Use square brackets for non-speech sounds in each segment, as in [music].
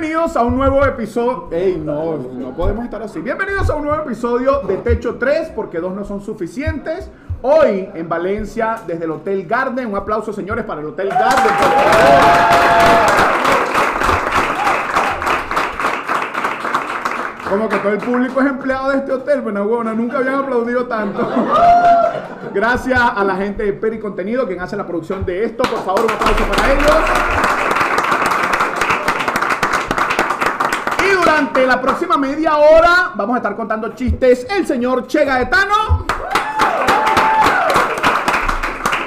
Bienvenidos a un nuevo episodio. Ey, no, no podemos estar así. Bienvenidos a un nuevo episodio de Techo 3, porque dos no son suficientes. Hoy en Valencia, desde el Hotel Garden. Un aplauso, señores, para el Hotel Garden. Como que todo el público es empleado de este hotel, bueno, huevona, nunca habían aplaudido tanto. Gracias a la gente de Peri Contenido, quien hace la producción de esto. Por favor, un aplauso para ellos. Y durante la próxima media hora vamos a estar contando chistes el señor Che Gaetano,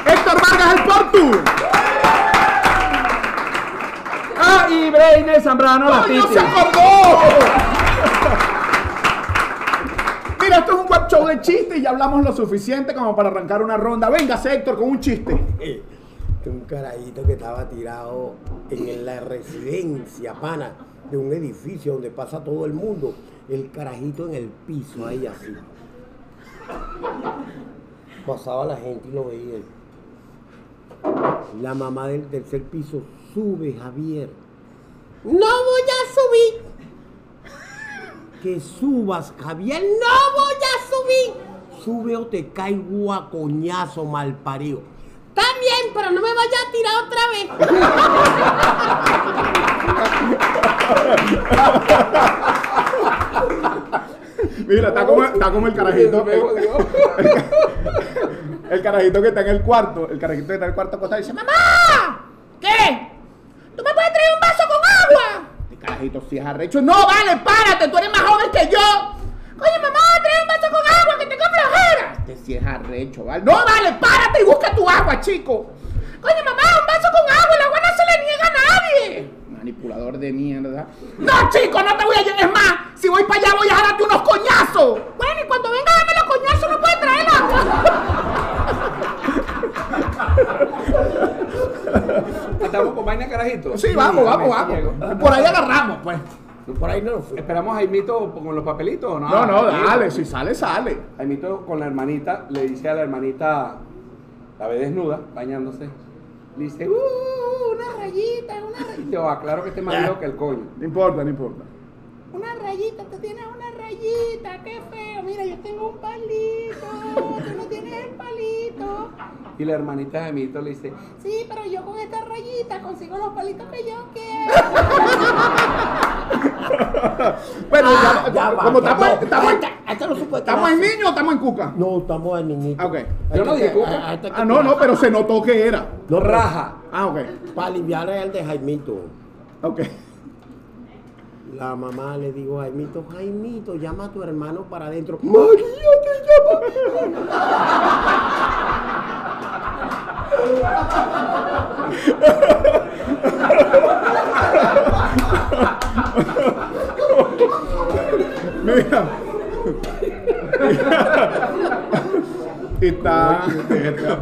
Héctor Vargas el Portu, Ah, y Breine Zambrano la ¡Coño, Titi. se acordó! Mira, esto es un web show de chistes y ya hablamos lo suficiente como para arrancar una ronda. Venga, Héctor, con un chiste. Un carajito que estaba tirado en la residencia, pana, de un edificio donde pasa todo el mundo. El carajito en el piso, ahí así. Pasaba la gente y lo veía. La mamá del tercer piso, sube, Javier. No voy a subir. Que subas, Javier, no voy a subir. Sube o te cae guacoñazo mal parido. Pero no me vaya a tirar otra vez. Mira, está como, está como el carajito. [laughs] El carajito que está en el cuarto. El carajito que está en el cuarto acostado y dice, ¡Mamá! ¿Qué? ¿Tú me puedes traer un vaso con agua? El carajito sí es arrecho. No, vale, párate, tú eres más joven que yo. Oye, mamá, trae un vaso con agua que tengo flojera. Este sí es arrecho, ¿vale? No, vale, párate y busca tu agua, chico. Oye, mamá, un vaso con agua, el agua no se le niega a nadie. Manipulador de mierda. No, chico, no te voy a llevar. Es más, si voy para allá voy a darte unos coñazos. Bueno, y cuando venga a darme los coñazos no puede traer agua. Estamos con vaina carajito. Sí, vamos, vamos, vamos. Por ahí agarramos, pues. Por ahí no fue. Esperamos a Jaimito con los papelitos o no. No, no, dale, si sale, sale. Jaimito con la hermanita le dice a la hermanita, la ve desnuda, bañándose. Le dice, uh, una rayita, una rayita. Yo aclaro que este más viejo que el coño. No importa, no importa. Una rayita, tú tienes una rayita, qué feo. Mira, yo tengo un palito, tú no tienes el palito. Y la hermanita de Jaimito le dice, Sí, pero yo con esta rayita consigo los palitos que yo quiero. [laughs] Bueno, Ah, ya, como estamos, en quedar niño o estamos en cuca. No, estamos en niñito. Ah, ok. Yo no dije cuca. Ah, no, no, pero se notó que era. No, raja. Ah, ok. Para aliviar el de Jaimito. Ok. La mamá le dijo a Jaimito, Jaimito, llama a tu hermano para adentro. María te llama. [laughs] Mira. Y está.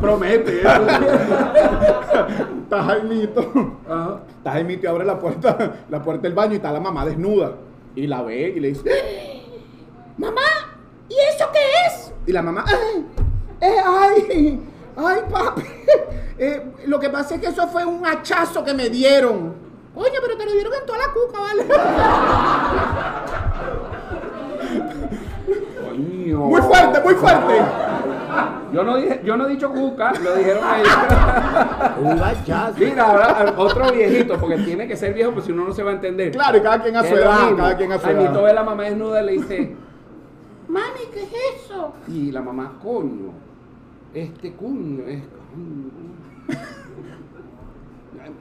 promete. Está Jaimito. Está Jaimito y abre la puerta, la puerta del baño y está la mamá desnuda. Y la ve y le dice, Mamá, ¿y eso qué es? Y la mamá, ¡ay! eh, ¡Ay! ¡Ay, papi! Eh, lo que pasa es que eso fue un hachazo que me dieron. Oye, pero te lo dieron en toda la cuca, ¿vale? Muy fuerte, muy fuerte. [laughs] Yo no, dije, yo no he dicho cuca, lo dijeron ellos. Mira, ahora otro viejito, porque tiene que ser viejo, pues si uno no se va a entender. Claro, y cada quien a su edad, mismo. cada quien a su edad. ve a la mamá desnuda y le dice, Mami, ¿qué es eso? y la mamá, coño, este coño es... [laughs]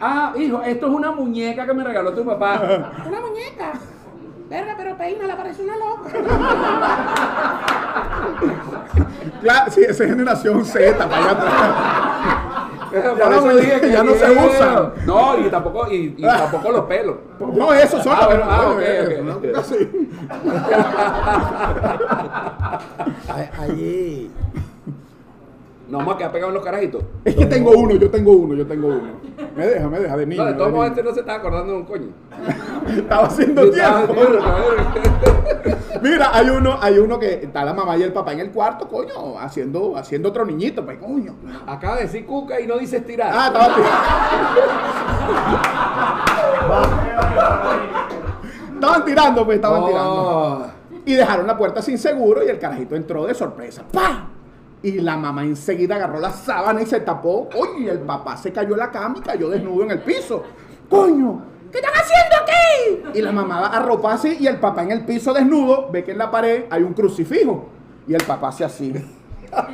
Ah, hijo, esto es una muñeca que me regaló tu papá. Una muñeca. Verga, pero peínala, parece una loca. [laughs] Claro, sí, esa es generación Z, para allá atrás. [laughs] Ya no dije que ya no se usan. No, y tampoco, y, y tampoco los pelos. No, eso son Ah, bueno, ah, bueno, ok, eso, ok. ¿no? Así. A- Allí. No vamos a quedar pegados en los carajitos. [laughs] Es que tengo uno, yo tengo uno, yo tengo uno. Me deja, me deja de niño. No, de todos modos, este no se estaba acordando de un coño. [laughs] Estaba haciendo Ah, tiempo. [laughs] Mira, hay uno, hay uno que está la mamá y el papá en el cuarto, coño, haciendo, haciendo otro niñito, pues, coño. Acaba de decir cuca y no dice estirar. Ah, estaba tirando. Estaban tirando, pues, estaban tirando. Oh. Y dejaron la puerta sin seguro y el carajito entró de sorpresa. ¡Pah! Y la mamá enseguida agarró la sábana y se tapó. Oye, el papá se cayó la cama y cayó desnudo en el piso. ¡Coño! ¿Qué están haciendo aquí? Y la mamá arropa así y el papá en el piso desnudo ve que en la pared hay un crucifijo. Y el papá hace así. [laughs] mamá,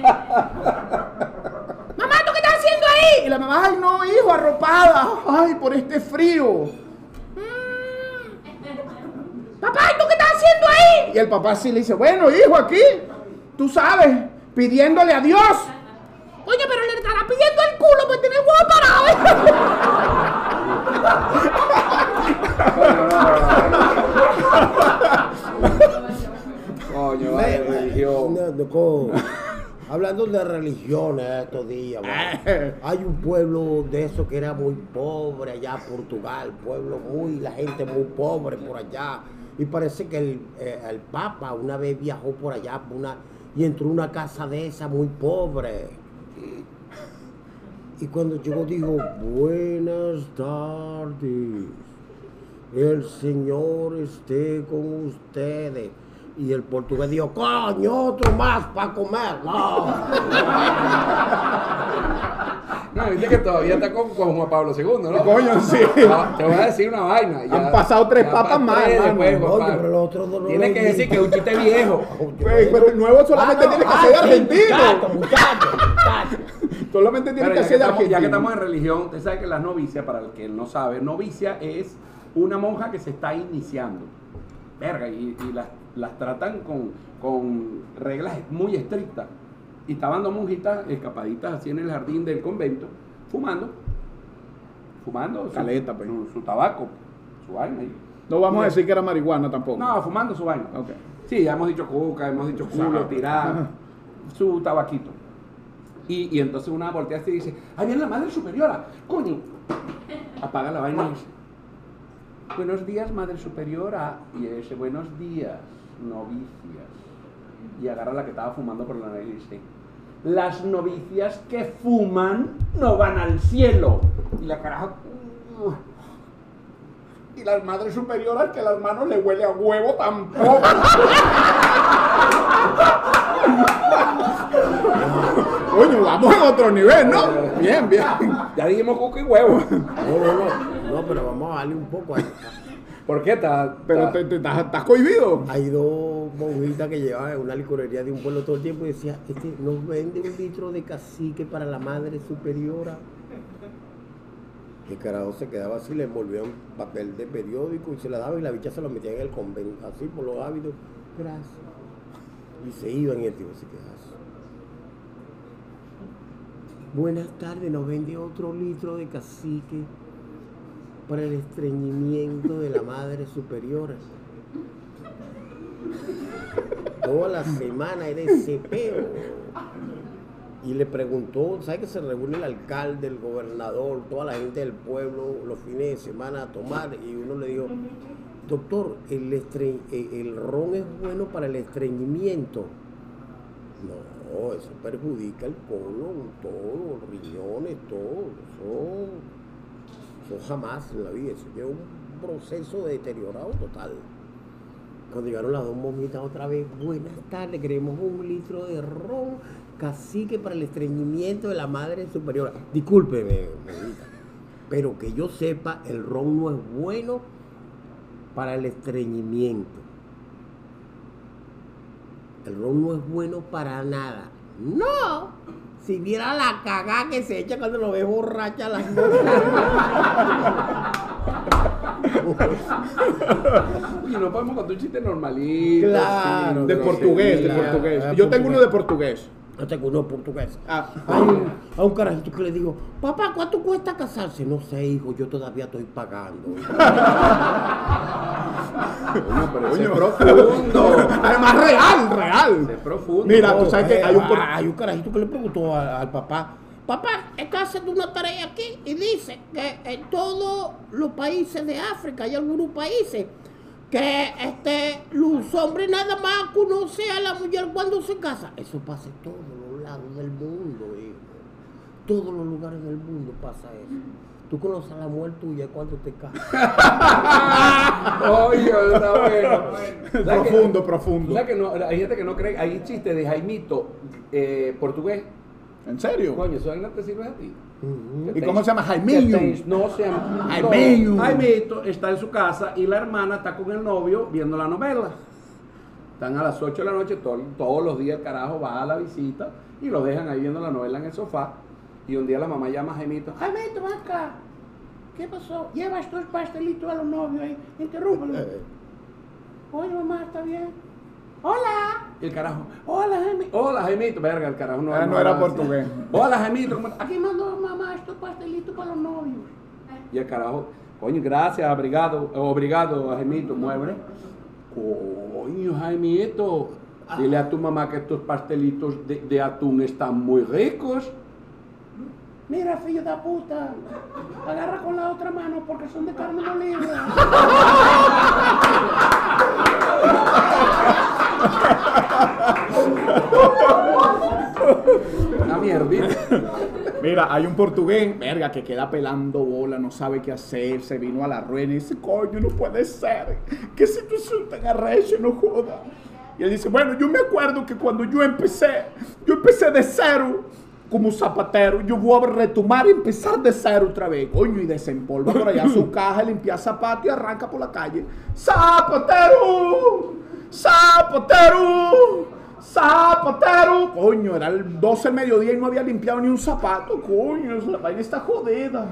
¿tú qué estás haciendo ahí? Y la mamá, ay no, hijo, arropada. Ay, por este frío. Papá, ¿y tú qué estás haciendo ahí? Y el papá sí le dice, bueno, hijo, aquí, tú sabes, pidiéndole a Dios. Oye, pero le estará pidiendo el culo pues tiene el huevo parado. Coño, vale, religión. No, no, co- Hablando de religiones estos días, man. hay un pueblo de eso que era muy pobre allá, Portugal, pueblo muy, la gente muy pobre por allá. Y parece que el, eh, el Papa una vez viajó por allá por una, y entró una casa de esa muy pobre. Y cuando llegó dijo, buenas tardes, el Señor esté con ustedes. Y el portugués dijo, coño, otro más para comer. No. No, viste que todavía está con, con Juan Pablo II, ¿no? Coño, sí. No, te voy a decir una vaina. ya- Han pasado tres papas más, tres mano. después, Juan Oye, Pablo. pero los otros dos no Tienes que decir que es un chiste viejo. [laughs] Pues, pero el nuevo solamente Ah, no, tiene que ah, ser de sí, argentino. Muchacho, muchacho, muchacho. Solamente tiene que ser de estamos, ya que argentino. estamos en religión, usted sabe que las novicias, para el que no sabe, novicia es una monja que se está iniciando. Verga, y, y las, las tratan con, con reglas muy estrictas. Y estaban dos monjitas escapaditas así en el jardín del convento, fumando. Fumando su, Caleta, pues. su, su tabaco, su vaina. ahí. No vamos a decir que era marihuana tampoco. No, fumando su vaina. Ok. Sí, ya hemos dicho coca, hemos dicho culo, Ajá. su tabaquito. Y, y entonces una voltea así y dice, ahí viene la madre superiora, coño. Apaga la vaina y dice, buenos días, madre superiora. Y dice, buenos días, novicias. Y agarra la que estaba fumando por la nariz y dice, las novicias que fuman no van al cielo. Y la caraja... Y la madre superiora que a las manos le huele a huevo tampoco. [laughs] Coño, vamos en otro nivel, ¿no? Bien, bien. Ya dijimos cuco y huevo. No, no, no, no, pero vamos a darle un poco. Hay, ¿Por qué? Está, Pero te, te- estás, estás cohibido. hay dos monjitas que llevaban en una licorería de un pueblo todo el tiempo y decía, este nos vende un litro de cacique para la madre superiora. El carajo se quedaba así, le envolvía un papel de periódico y se la daba y la bicha se lo metía en el convento, así por los hábitos. Gracias. Y se iba en el tipo, se quedaba así. Buenas tardes, nos vende otro litro de cacique para el estreñimiento de la madre superiora. Toda la semana era ese peo. Y le preguntó, ¿sabe que se reúne el alcalde, el gobernador, toda la gente del pueblo los fines de semana a tomar? Y uno le dijo, doctor, el, estre- el, ron es bueno para el estreñimiento. No, eso perjudica el colon, todo, riñones, todo. Eso, eso jamás en la vida. Eso lleva un proceso de deteriorado total. Cuando llegaron las dos monjitas otra vez, buenas tardes, queremos un litro de ron, cacique para el estreñimiento de la madre superiora. Discúlpeme, monjita, pero que yo sepa, el ron no es bueno para el estreñimiento. El ron no es bueno para nada. No. Si viera la cagada que se echa cuando lo ve borracha las noches. [laughs] Y no podemos contar un chiste normalito. Claro, De portugués, de portugués. ah, Yo tengo uno de portugués. Yo tengo uno portugués. Ah. Hay un, a un carajito que le digo, papá, ¿cuánto cuesta casarse? No sé, hijo, yo todavía estoy pagando. [laughs] Coño, pero Coño. profundo. Además, real, real. Es profundo. Mira, tú sabes que hay un hay un carajito que le preguntó a- al papá, papá, está haciendo una tarea aquí y dice que en todos los países de África hay algunos países que este, los hombres nada más conocen a la mujer cuando se casa. Eso pasa en todos los lados del mundo, hijo. Todos los lugares del mundo pasa eso. Tú conoces a la mujer tuya cuando te casas. [laughs] Oye, está bueno. ¿Sabes que- Profundo, profundo. ¿Sabes que no, hay gente que no cree, hay chistes de Jaimito eh, portugués. ¿En serio? Coño, eso no te sirve a ti. ¿Y cómo se llama? Te- No se llama. Jaimiño. No, Jaimito está en su casa y la hermana está con el novio viendo la novela. Están a las 8 de la noche, todo- todos los días el carajo va a la visita y lo dejan ahí viendo la novela en el sofá. Y un día la mamá llama a Jaimito. Jaimito, ven acá. ¿Qué pasó? Llevas tus pastelitos a los novios ahí. Interrúmpelo. [laughs] Oye, mamá, ¿está bien? Hola. Y el carajo, hola Jaimito, hola Jaimito, verga, el carajo no, Ah, no era portugués. Hola Jaimito. Aquí mandó mamá estos pastelitos para los novios. Y el carajo, coño, gracias, obrigado, obrigado, Jaimito, mueble. Coño, Jaimito, dile a tu mamá que estos pastelitos de, de atún están muy ricos. Mira, filho da puta. Agarra con la otra mano porque son de carne molida. [laughs] Una mierdita. Mira, hay un portugués, verga, que queda pelando bola, no sabe qué hacer, se vino a la ruina y dice, coño, no puede ser, qué situación tan arrecha, no joda. Y él dice, bueno, yo me acuerdo que cuando yo empecé, yo empecé de cero, como zapatero, yo voy a retomar y empezar de cero otra vez, coño, y desempolva por allá su [laughs] caja, limpia zapatos y arranca por la calle. ¡Zapatero! ¡Zapatero! ¡Zapatero! Coño, era el 12 del mediodía y no había limpiado ni un zapato. Coño, la vaina está jodida.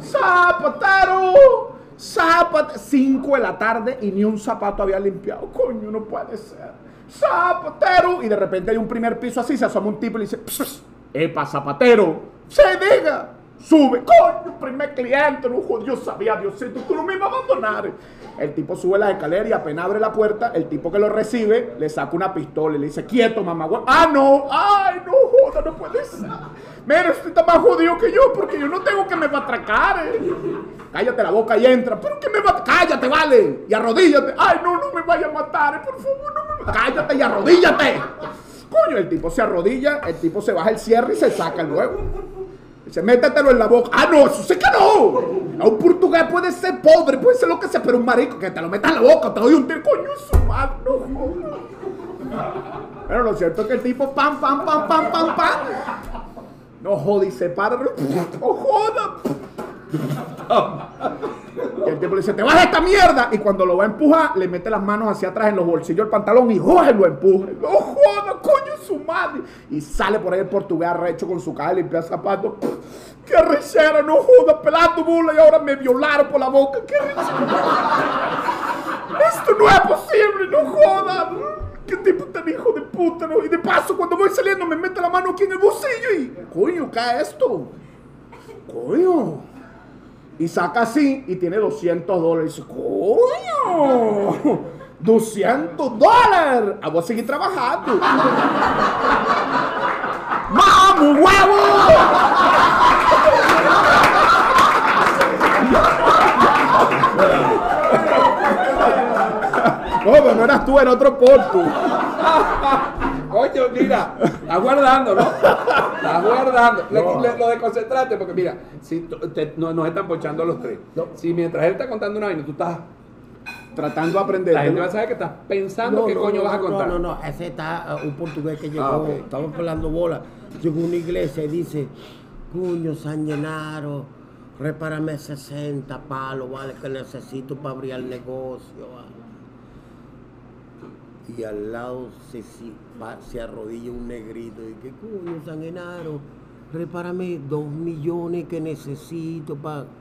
¡Zapatero! ¡Zapatero! 5 de la tarde y ni un zapato había limpiado. Coño, no puede ser. ¡Zapatero! Y de repente hay un primer piso así, se asoma un tipo y le dice, "Pss, ¡Epa, zapatero! ¡Se diga! Sube, coño, primer cliente, no yo sabía, Diosito, tú no me ibas a abandonar. El tipo sube la escalera y apenas abre la puerta, el tipo que lo recibe le saca una pistola y le dice, quieto, mamá. güey". Ah, no, ay, no joda, no puede ser. Mira, usted está más jodido que yo porque yo no tengo que me va a atracar. eh. Cállate la boca y entra. ¿Pero qué me va Cállate, vale. Y arrodíllate. Ay, no, no me vaya a matar, eh, por favor, no me Cállate y arrodíllate. Coño, el tipo se arrodilla, el tipo se baja el cierre y se saca el huevo. Dice, métetelo en la boca. Ah, no, eso sí que no. A un portugués puede ser pobre, puede ser lo que sea, pero un marico que te lo metas en la boca, te doy un tiro, coño, su madre, no. Pero lo cierto es que el tipo, pam, pam, pam, pam, pam, pam. No joda y se para. [laughs] No joda. Y el tipo le dice, te vas de esta mierda. Y cuando lo va a empujar, le mete las manos hacia atrás en los bolsillos del pantalón y ¡joder! lo empuja. No joda, coño, su madre. Y sale por ahí el portugués arrecho con su caja y limpia zapatos. ¡Qué rechera! No joda, pelando bula y ahora me violaron por la boca. ¡Qué rechera! Esto no es posible, no joda. ¿Qué tipo tan hijo de puta? no? Y de paso, cuando voy saliendo, me mete la mano aquí en el bolsillo y. Coño, ¿qué es esto? Coño. Y saca así y tiene 200 dólares. Coño. 200 dólares. Ah, voy a seguir trabajando. ¡Vamos, huevo! No, pero no eras tú, era otro portu. Coño, mira, estás guardando, ¿no? Estás guardando. Lo, de concentrarte, porque mira, si te- no, nos están pochando a los tres. Si mientras él está contando una vaina, tú estás. Tratando de aprender. La gente va a saber que estás pensando qué coño no, vas a no, contar. No, no, no, ese está uh, un portugués que llegó, Ah, ok. estaba pelando bola, llegó a una iglesia y dice, cuño San Llenaro, repárame 60 palos, vale, que necesito para abrir el negocio, vale. Y al lado se, va- se arrodilla un negrito y que, cuño San Llenaro, repárame dos millones que necesito para... [laughs]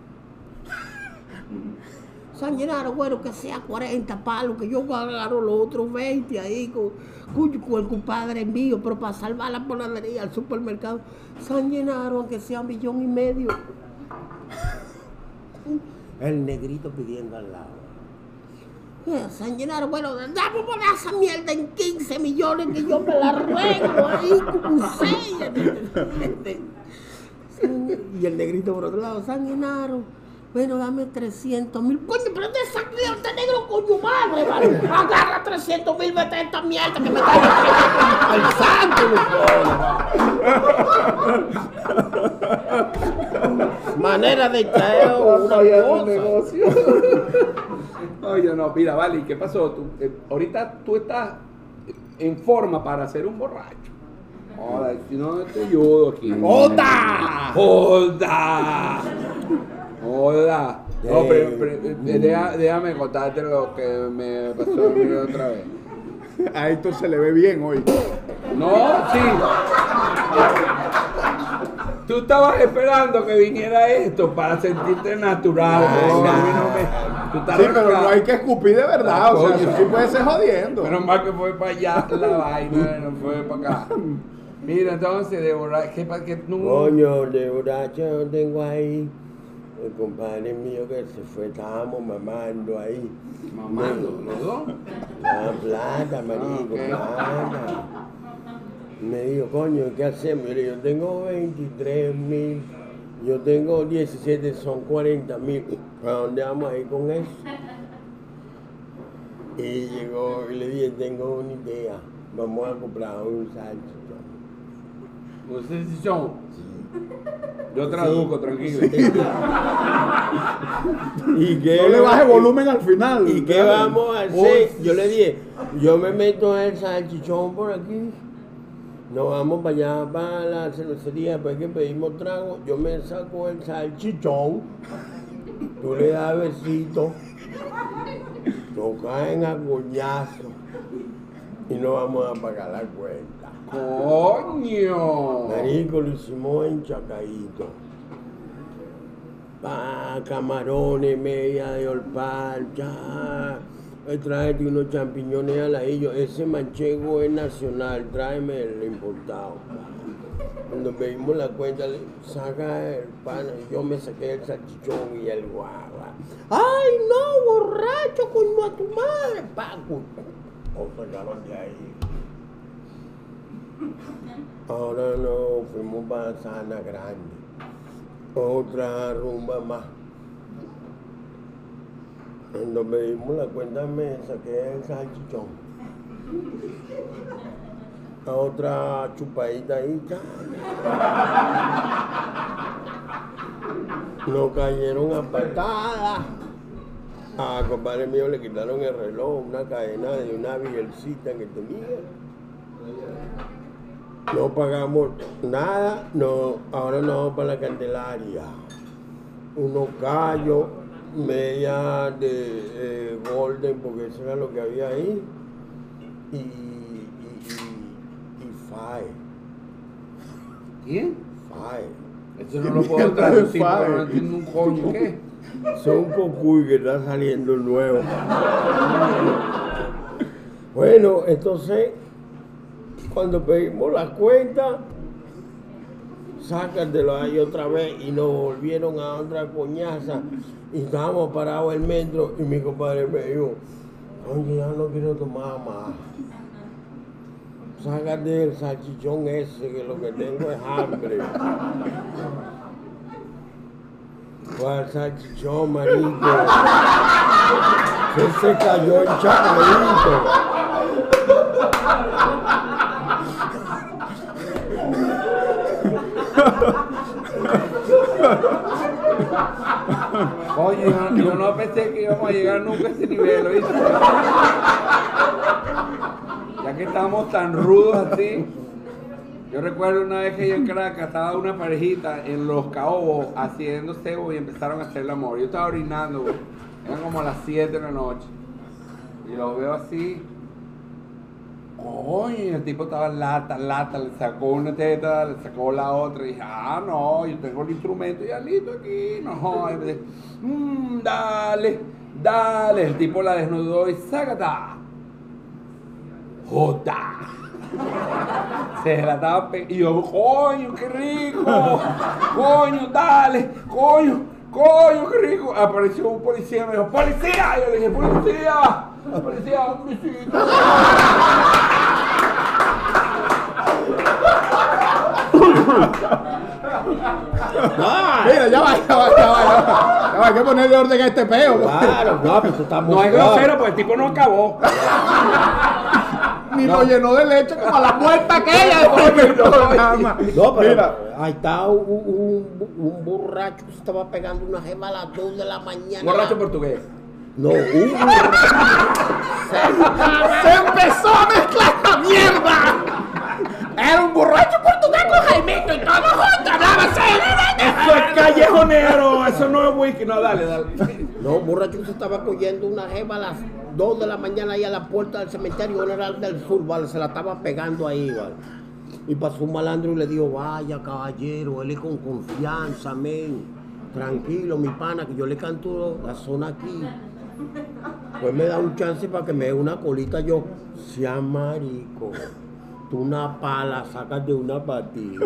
San Llenaro, bueno, que sea 40 palos, que yo agarro los otros 20 ahí con, con, con el compadre mío, pero para salvar la panadería, al supermercado. San Llenaro, aunque sea un millón y medio. [laughs] El negrito pidiendo al lado. San Llenaro, bueno, dame poner esa mierda en 15 millones que yo me la arreglo ahí como. [laughs] Y el negrito por otro lado, San Genaro, bueno, dame 300 mil. Coño, pero de esa mierda negro, coño madre, vale. Agarra 300 mil, vete a esta mierda que me está al santo, vale. manera de traer una cosa. negocio. Oye, no, mira, vale, ¿y qué pasó? Tú, eh, ahorita tú estás en forma para ser un borracho. Joder, si no te ayudo aquí. ¡Joda! ¡Joda! ¡Joda! No, Eh, pero, pero, eh, deja- déjame contarte lo que me pasó a mí otra vez. [laughs] A Héctor se le ve bien hoy. No, sí. Tú estabas esperando que viniera esto para sentirte natural. Ay, No, a mí no. no me- tú estás Sí, pero arrancado. no hay que escupir de verdad. O sea, Coño. eso sí puede ser jodiendo. Menos mal que fue para allá la vaina, [laughs] no fue para acá. Mira, entonces, de borracho, ¿qué pa- que no? Coño, de borracho yo tengo ahí. El compadre mío que se fue, estábamos mamando ahí. Mamando, los dos. La plata, marico, Ah, ok. plata. Me dijo, coño, ¿qué hacemos? Yo le digo, yo tengo 23 mil, yo tengo 17, son 40 mil. ¿Para dónde vamos a ir con eso? Y llegó y le dije, tengo una idea, vamos a comprar un salchichón. Ustedes son. Yo traduzco, tranquilo. [laughs] ¿Y qué No le baje volumen al final. ¿Y qué vamos a hacer? Yo le dije, yo me meto el salchichón por aquí. Nos vamos para allá, para la cervecería, después que pedimos trago, yo me saco el salchichón, tú le das besito, nos caen a coñazo y no vamos a pagar la cuenta. Coño. Marico, lo hicimos en Chacadito. Pa, camarones, media de olpal, ya. Eh, Tráete unos champiñones al ajillo. Ese manchego es nacional, tráeme el importado. Cuando pedimos la cuenta, le saca el pan, yo me saqué el salchichón y el guagua. ¡Ay, no, borracho, coño a tu madre! Paco. O sacaron de ahí. Ahora no, fuimos para Sana Grande. Otra rumba más. Cuando pedimos la cuenta me saqué el salchichón. Otra chupadita ahí. Nos cayeron a patadas. A compadre mío le quitaron el reloj, una cadena de una vielcita que tenía. No pagamos nada, no, ahora no vamos para la Candelaria. Unos callos, media de eh, golden, porque eso era lo que había ahí. Y, y, y, y fae, ¿Quién? fae. Eso no lo puedo traducir, pero no entiendo un coño. ¿Qué? Son cocuy que está saliendo nuevo. bueno, entonces, cuando pedimos la cuenta, sácatelo ahí otra vez y nos volvieron a otra coñaza y estábamos parados el metro y mi compadre me dijo, oye, ya no quiero tomar más. Sácate el salchichón ese que lo que tengo es hambre. ¿Cuál salchichón, marico? Se se cayó el chapelito. Oye, yo, yo no pensé que íbamos a llegar nunca a ese nivel, ¿oíste? Ya que estamos tan rudos así. Yo recuerdo una vez que yo en Caracas estaba una parejita en los caobos haciendo cebo y empezaron a hacer el amor. Yo estaba orinando. Eran como las 7 de la noche. Y los veo así. Coño, y el tipo estaba lata, lata, le sacó una teta, le sacó la otra, y dije, ah, no, yo tengo el instrumento ya listo aquí, no, y me dice, "Mm, dale, dale, el tipo la desnudó y sácata, jota, se la estaba y yo, coño, qué rico, coño, dale, coño, coño, qué rico, apareció un policía, me dijo, policía, yo le dije, policía, policía, un Mira, ya va, ya va, ya va, ya va. Ya va, hay que ponerle orden a este peo. Claro, no, pero tú estás muy No es claro. grosero, pues el tipo no acabó. [laughs] ni lo llenó de leche como a la puerta aquella programa. No, pero Mira, ahí está un, un, un borracho que se estaba pegando una gema a las 2 de la mañana. Borracho portugués. No, un borracho. [laughs] se empezó a mezclar la mierda. Era un borracho portugués Jaimito y todo junto, hablaba así. Eso es callejonero, eso no es whisky. No, dale, dale. No, borracho se estaba cogiendo una gema a las 2 de la mañana ahí a la puerta del cementerio General del Sur, ¿vale? Se la estaba pegando ahí, ¿vale? Y pasó un malandro y le dijo, vaya caballero, él es con confianza, men. Tranquilo, mi pana, que yo le canto la zona aquí. Pues me da un chance para que me dé una colita yo. Sea marico. Tú una pala sacas de una patilla. [laughs]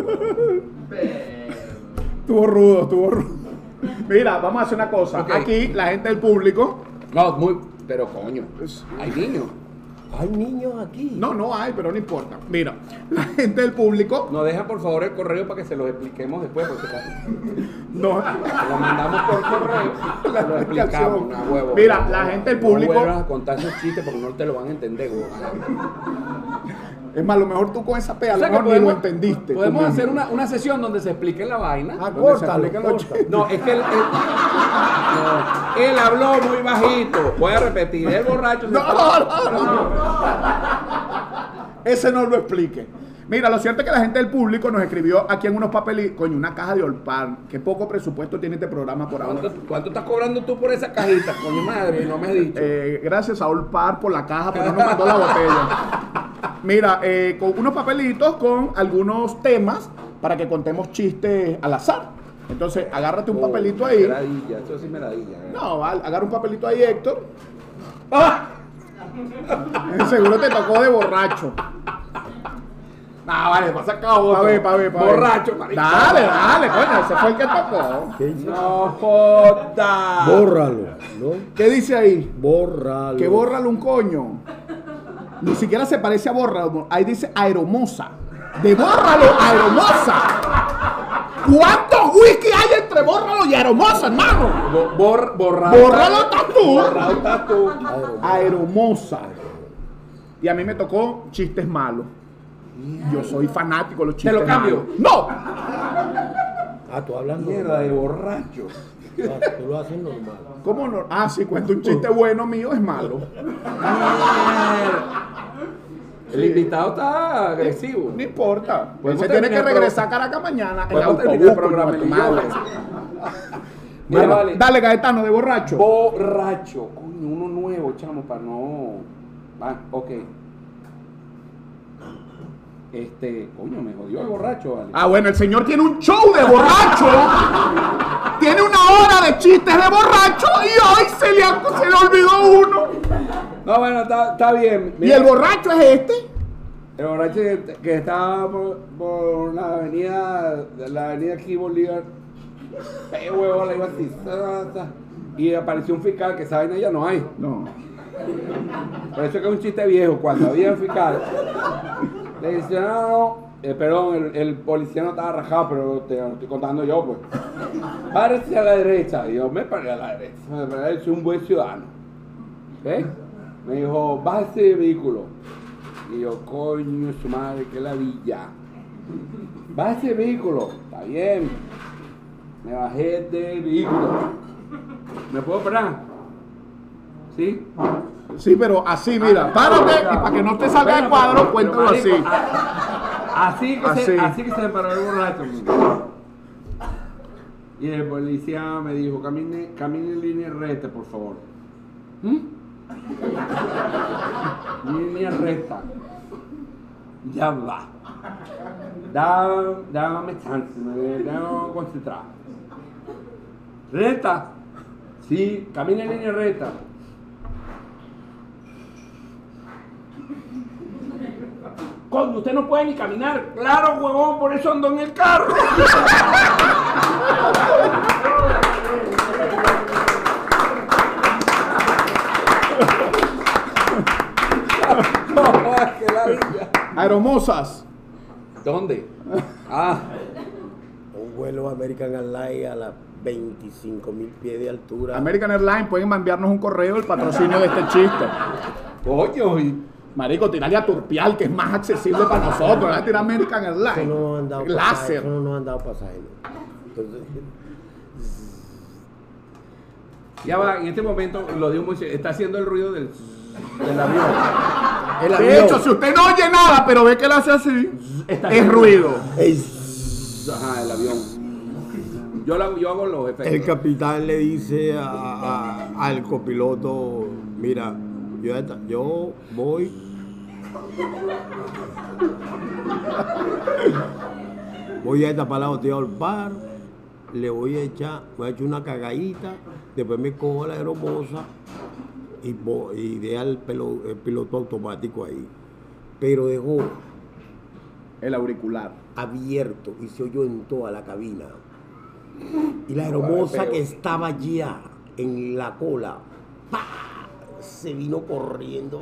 Estuvo rudo, estuvo rudo. Mira, vamos a hacer una cosa. Ok. Aquí, la gente del público. No, muy. Pero coño, hay niños. Hay niños aquí. No, no hay, pero no importa. Mira, la gente del público. Nos deja por favor el correo para que se los expliquemos después, porque [laughs] No. lo mandamos por correo. [laughs] La lo explicamos, explicación. una huevo. Mira, la gente del público- No vuelvas a contar esos chistes porque no te lo van a entender, huevo. Es más, a lo mejor tú con esa pea, O lo mejor ni lo entendiste. Podemos hacer una, una sesión donde se explique la vaina. Ah, chistes. No, es que él, él- no, él habló muy bajito. Voy a repetir, el borracho No, estaba- no, no. Ese no lo explique. Mira, lo cierto es que la gente del público nos escribió aquí en unos papeles, coño, una caja de Olpan. Qué poco presupuesto tiene este programa por ahora. ¿Cuánto, cuánto estás cobrando tú por esa cajita, coño madre? No me has dicho. Eh, gracias a Olpar por la caja, porque no nos mandó la [laughs] botella. Mira, eh, con unos papelitos con algunos temas para que contemos chistes al azar. Entonces, agárrate un papelito ahí. Meradilla, eso sí meradilla. eh. No, vale, agarra un papelito ahí, Héctor. ¡Ah! [laughs] Seguro te tocó de borracho. No, vale, vas a sacar otro. Pa' ver, pa' ver, pa' ver. Borracho, maricón. Dale, dale, coño, ese fue el que tocó. ¿Qué dice? No joda. Bórralo, ¿no? ¿Qué dice ahí? Bórralo. Que bórralo un coño. Ni siquiera se parece a bórralo. Ahí dice aeromosa. De bórralo a aeromosa. ¿Cuántos whisky hay entre bórralo y aeromosa, hermano? Bo- bor- borrado. Bórralo tú. Borrado tú. Aeromosa. Y a mí me tocó chistes malos. Yo soy fanático de los ¿Te chistes lo cambio? malos. ¡No! Ah, tú hablando. Mierda de borracho. Ah, Tú lo haces normal. ¿Cómo no? Ah, sí, cuento un chiste bueno mío es malo. [laughs] El invitado está agresivo. No importa. Pues se tiene que el regresar a Caracas mañana Podemos autobús. el programa Bueno, [laughs] vale. Dale, Gaetano, de borracho. Borracho. Coño, uno nuevo, chamo, para no. Ah, ok. Este, coño, me jodió el borracho, vale. Ah, bueno, el señor tiene un show de borracho. tiene una hora de chistes de borracho y hoy se le, ha- se le olvidó uno. No, bueno, está, está bien. Y el borracho es este. El borracho que, que estaba por, por la avenida, la avenida aquí Bolívar, eh, huevo, la iba así, y apareció un fiscal que esa vaina ya no hay. No. Por eso que es un chiste viejo, cuando había un fiscal, le dice, no, no, eh, perdón, el, policía no estaba rajado, pero te lo estoy contando yo, pues. [laughs] Párese a la derecha. Y yo me paré a la derecha, me paré, soy un buen ciudadano. ¿Ves? Me dijo, bájese de vehículo. Y yo, coño, su madre, qué ladilla. [laughs] Bájese de vehículo. Está bien. Me bajé del vehículo. ¿Me puedo parar? ¿Sí? Sí, pero así, mira, párate y para que no te salga Bueno, cuadro, cuéntalo así. Así que, Así. Se, así que se paró el borracho. Y el policía me dijo, camine, camine en línea recta, por favor. ¿Mm? línea recta. Ya va. Da, dame chance, me debo concentrar. Recta. Sí, camina en línea recta. Coño, usted no puede ni caminar. Claro, huevón, por eso ando en el carro. Aeromosas. ¿Dónde? Ah, Un vuelo American Airlines a las 25 mil pies de altura. American Airlines pueden enviarnos un correo el patrocinio de este chiste. coño. y- Marico, tirarle a Turpial, que es más accesible para nosotros. ¿verdad? Tirar American Eso Airlines. no han dado pasaje, Láser. Eso no nos han dado pasaje. Entonces, Ya va, en este momento lo digo muy está haciendo el ruido del, del avión. El De avión. hecho, si usted no oye nada, pero ve que él hace así, Está es ruido. el, Ajá, el avión. Yo, la- yo hago los efectos. el capitán le dice a- a- al copiloto, mira, yo, yo voy... Voy a tapar la botella al bar, le voy a echar, voy a echar una cagadita, después me cojo la aeromoza y, y deja el, pelo- el piloto automático ahí. Pero dejó El auricular. abierto y se oyó en toda la cabina. Y la hermosa que estaba ya en la cola, ¡pa! Se vino corriendo.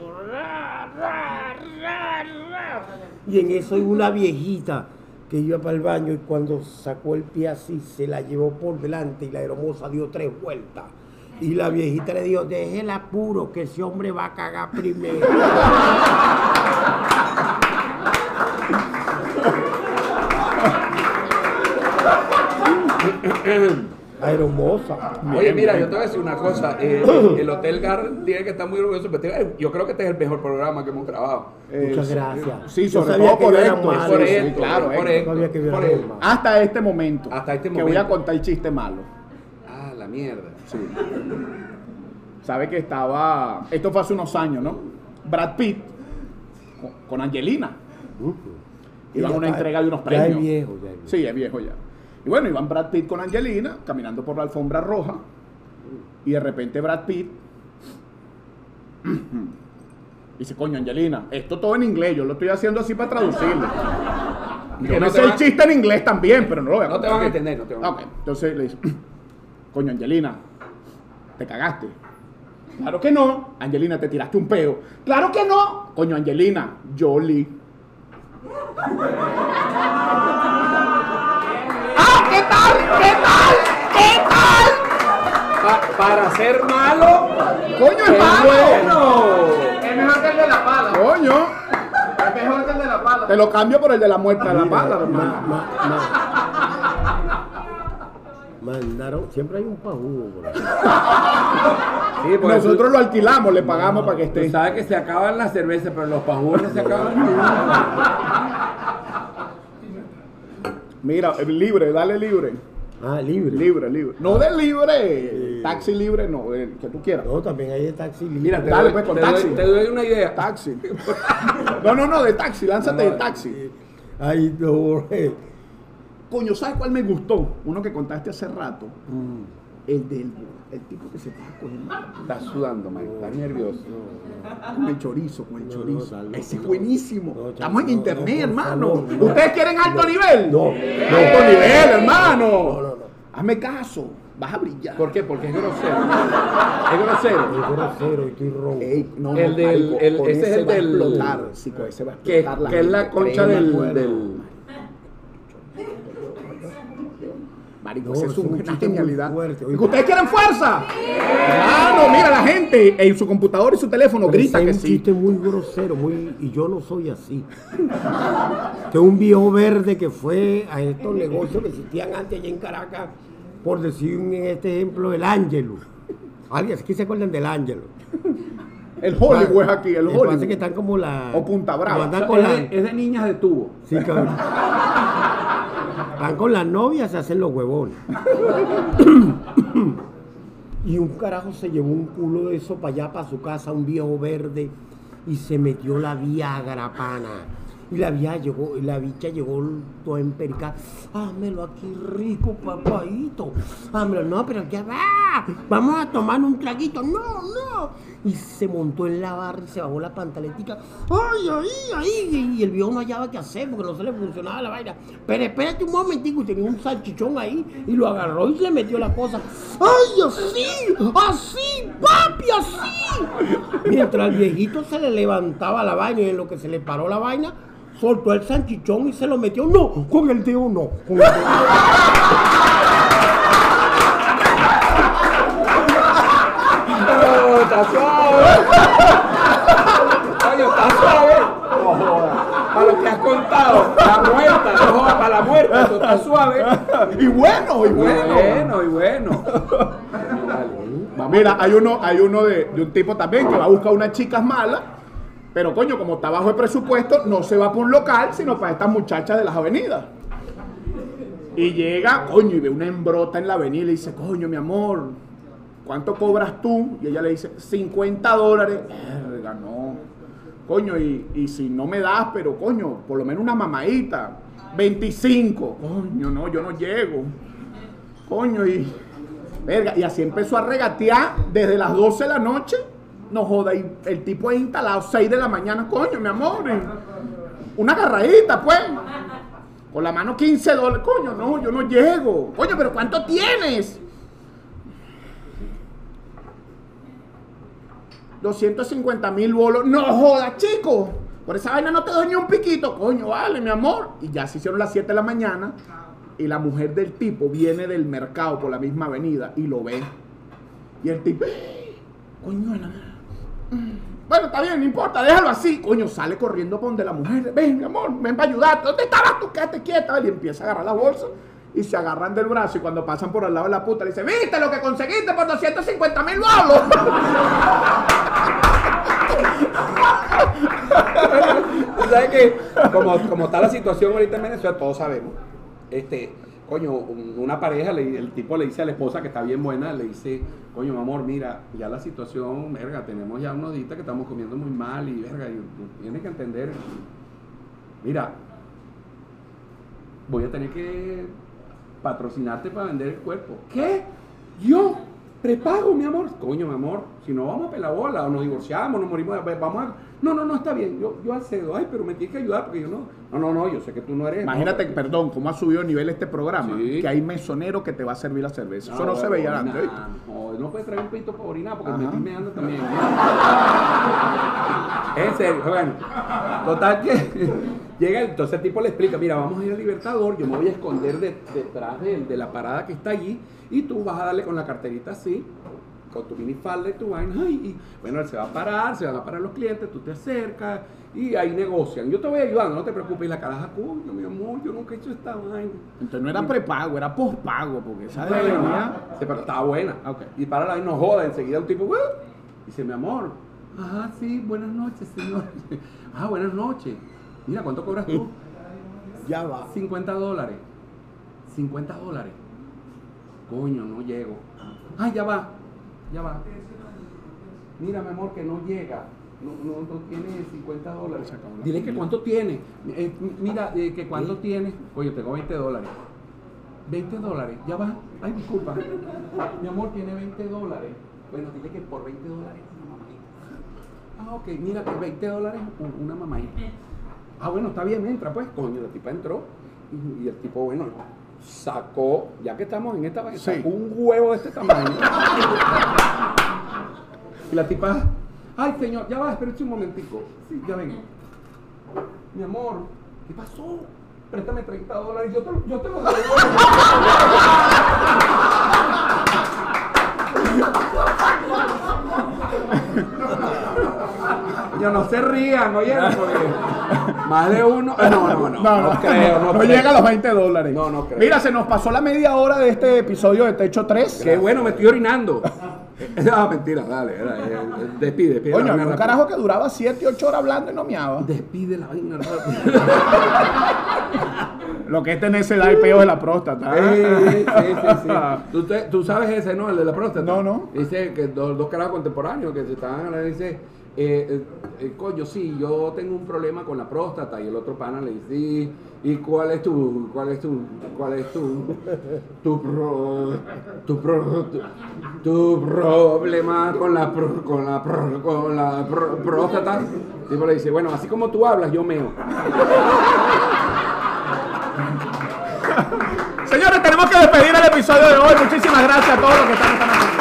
Y en eso hay una viejita que iba para el baño y cuando sacó el pie así se la llevó por delante y la hermosa dio tres vueltas. Y la viejita le dijo, déjela puro que ese hombre va a cagar primero. [laughs] Hermosa. Oye, mira, yo te voy a decir una cosa. eh, [clears throat] el Hotel Garden tiene que estar muy orgulloso. pero te- Yo creo que este es el mejor programa que hemos grabado. Muchas Eh, gracias. Sí, sobre todo por malo. por esto, claro, por esto, esto. Hasta este momento. Hasta este Que voy a momento. contar el chiste malo. Ah, la mierda. Sí. Sabe que estaba. Esto fue hace unos años, ¿no? Brad Pitt con, Angelina. Iban a una entrega de unos ya premios. es viejo, ya es viejo. Sí, es viejo ya. Y bueno, iban Brad Pitt con Angelina caminando por la alfombra roja. Y de repente Brad Pitt. [clears throat] Dice, coño, Angelina, esto todo en inglés, yo lo estoy haciendo así para traducirlo. [laughs] Que Yo no sé el chiste en inglés también, pero no lo voy a No te van a entender, no te van a Ok, entonces le dice, [clears throat] coño, Angelina, te cagaste. Claro que no. Angelina, te tiraste un peo. Claro que no. Coño, Angelina, Jolie. [laughs] ¡Ah! ¿Qué tal? ¿Qué tal? ¿Qué tal? Pa- para ser malo, Coño, es es malo. bueno. Es mejor que el de la pala. Coño. Es mejor que el de la pala. Te lo cambio por el de la muerte de la Mira, pala, ma- hermano. ma- ma- Mandaron, siempre hay un pajudo por ahí. Sí, porque Nosotros lo alquilamos, le pagamos para que tú, esté. sabes que se acaban las cervezas, pero los pajuros no se acaban nunca. Mira, eh, libre, dale libre. Ah, libre. Libre, libre. No de libre, taxi libre, no, el que tú quieras. No, también hay de taxi libre. Mira, te, Dale, doy, pues, con te doy- taxi. te doy una idea. Taxi. [laughs] No, no, no, de taxi, lánzate No, de taxi. Ay, no. [laughs] eh. Coño, ¿sabes cuál me gustó? Uno que contaste hace rato. Mm. El del el tipo que se pasa con el, Estás sudando, man. Estás nervioso. con el chorizo, con el chorizo. no, tal, no, Ese es buenísimo. No, Estamos en internet, hermano. ¿Ustedes quieren alto nivel? No, Alto nivel, hermano. No, no, no. Hazme caso. Vas a brillar. ¿Por qué? Porque es grosero. Es grosero. Es grosero y estoy ronco. Ey, no, no, El del- marico, el- con ese es el del- explotar, sí, ese va a Que, explotar que es la concha del, No, es es un una genialidad. fuerte, ¿Y oiga. que ¿Ustedes quieren fuerza? Claro, mira la gente en su computador y su teléfono Pero grita que es un sí. chiste muy grosero, muy, y yo no soy así. Que un viejo verde que fue a estos negocios que existían antes allá en Caracas, por decir en este ejemplo, el Ángelo. ¿Alguien aquí se acuerdan del Ángelo? El Hollywood es aquí, el Me parece que Hollywood. están como la. O Punta Brava. es, la- de, es de niñas de tubo. Sí, cabrón. Van con las novias, se hacen los huevones. [coughs] y un carajo se llevó un culo de eso para allá, para su casa, un viejo verde, y se metió la Viagra, pana. Y la vieja llegó, y la bicha llegó toda emperica. Hámelo aquí rico, papadito. Hámelo, no, pero ya va. Vamos a tomar un traguito. No, no. Y se montó en la barra y se bajó la pantaletica. Ay, ay, ay. Y el viejo no hallaba qué hacer porque no se le funcionaba la vaina. Pero espérate un momentico. Y tenía un salchichón ahí y lo agarró y le metió la cosa. Ay, así, así, papi, así. Mientras el viejito se le levantaba la vaina y en lo que se le paró la vaina, soltó el salchichón y se lo metió. No, con el dedo no. Con el dedo. ¡Oh, está suave! Coño, está suave. La muerta, no jodas, para la muerta, eso está suave. Y bueno, y bueno. Bueno, y bueno. Mira, hay uno, hay uno de, de un tipo también que va a buscar unas chicas malas, pero coño, como está bajo el presupuesto, no se va por un local, sino para estas muchachas de las avenidas. Y llega, coño, y ve una embrota en la avenida y le dice, coño, mi amor, ¿cuánto cobras tú? Y ella le dice, 50 dólares. Verga, no. Coño, y, y si no me das, pero coño, por lo menos una mamadita. 25. Coño, no, yo no llego. Coño, y. Verga, y así empezó a regatear desde las 12 de la noche. No joda, y el tipo ahí instalado 6 de la mañana, coño, mi amor. Una agarradita, pues. Con la mano 15 dólares. Coño, no, yo no llego. Coño, pero ¿cuánto tienes? 250 mil bolos. No joda, chico. Por esa vaina no te doy ni un piquito. Coño, vale, mi amor. Y ya se hicieron las 7 de la mañana. Y la mujer del tipo viene del mercado por la misma avenida y lo ve. Y el tipo, coño, de la madre. Bueno, está bien, no importa, déjalo así. Coño, sale corriendo por donde la mujer. Ven, mi amor, ven para ayudarte. ¿Dónde estabas tú? Quédate quieta. Y empieza a agarrar la bolsa y se agarran del brazo. Y cuando pasan por al lado de la puta, le dice: ¿Viste lo que conseguiste por 250 mil bolos? Sabes que, como, como está la situación ahorita en Venezuela, todos sabemos. Este, coño, un- una pareja, el tipo le dice a la esposa que está bien buena, le dice, coño, mi amor, mira, ya la situación, verga, tenemos ya unos días que estamos comiendo muy mal y verga, y tienes que entender. Mira, voy a tener que patrocinarte para vender el cuerpo. ¿Qué? ¿Yo? Prepago, mi amor. Coño, mi amor, si no vamos a pelar bola o nos divorciamos, nos morimos, vamos a... No, no, no, está bien, yo, yo accedo. Ay, pero me tienes que ayudar porque yo no... No, no, no, yo sé que tú no eres... Imagínate, perdón, cómo ha subido el nivel este programa. Sí. Que hay mesonero que te va a servir la cerveza. Eso no, se veía orinar, antes. No, no puedes traer un pito para orinar porque Ajá. me estoy meando también. [laughs] en serio, bueno. Total que llega, el- entonces el tipo le explica, mira, vamos a ir al Libertador, yo me voy a esconder de- detrás de, de la parada que está allí y tú vas a darle con la carterita así, con tu minifalda y tu vaina, ay, y bueno, él se va a parar, se van a parar los clientes, tú te acercas y ahí negocian. Yo te voy ayudando, no te preocupes. Y la caraja, coño, mi amor, yo nunca he hecho esta vaina. Entonces no era prepago, era pospago, porque esa de sí, pero estaba buena. Ok. Y para la no joda, enseguida un tipo, "Uh", dice, mi amor, ajá, sí, buenas noches, señor. [laughs] ah, buenas noches. Mira, ¿cuánto cobras tú? [laughs] Ya va. 50 dólares. 50 dólares. Coño, no llego. Ay, ya va, ya va. Mira, mi amor, que no llega. No, no, no tiene 50 dólares. Dile que cuánto tiene. Eh, mira, eh, que cuánto tiene. Oye, tengo 20 dólares. 20 dólares, ya va. Ay, disculpa. Mi amor tiene 20 dólares. Bueno, dile que por 20 dólares una mamadita. Ah, ok, mira, que 20 dólares una mamadita. Ah, bueno, está bien, entra pues. Coño, la tipa entró y, y el tipo, bueno, sacó, ya que estamos en esta vaina, Sí. sacó un huevo de este tamaño. y la tipa, ay, señor, ya va, espérate un momentico. Sí, ya vengo. Mi amor, ¿qué pasó? Préstame 30 dólares, yo te, yo te lo devuelvo. [laughs] Yo no se rían, oye, porque más de uno. No, no, no, no, creo, no, no creo. llega a los 20 dólares. No, no creo. Mira, se nos pasó la media hora de este episodio de Techo 3. Qué bueno, me estoy orinando. [laughs] Ah, mentira, dale, eh, despide, despide. Coño, había un carajo que duraba 7, 8 horas hablando y no meaba. Despide la vaina. [laughs] Lo que es tener ese y peo de la próstata. Eh, sí, sí, sí. [laughs] ¿Tú, te- tú sabes ese, ¿no? El de la próstata. No, no. Dice que dos, dos carajos contemporáneos que se estaban, dice, eh, eh, eh, coño, sí, yo tengo un problema con la próstata. Y el otro pana le dice, ¿y cuál es tu, cuál es tu, cuál es tu, tu, pro- tu, pro- tu, problema con la, pro- con la, pro- con la próstata? El tipo le dice, bueno, así como tú hablas, yo meo. Señores, tenemos que despedir el episodio de hoy. Muchísimas gracias a todos los que están aquí.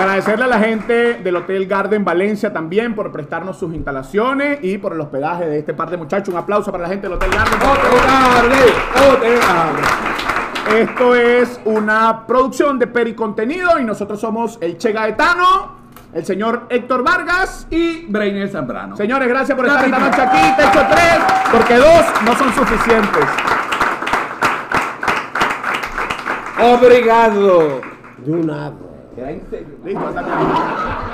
Agradecerle a la gente del Hotel Garden Valencia también por prestarnos sus instalaciones y por el hospedaje de este par de muchachos. Un aplauso para la gente del Hotel Garden. ¡Ote, ote, ote! Esto es una producción de Pericontenido y nosotros somos el Che Gaetano el señor Héctor Vargas. Y Brainer Zambrano. Señores, gracias por estar esta noche aquí. Techo 3, porque dos no son suficientes. Obrigado. De un nada. Era en serio. Listo, hasta aquí.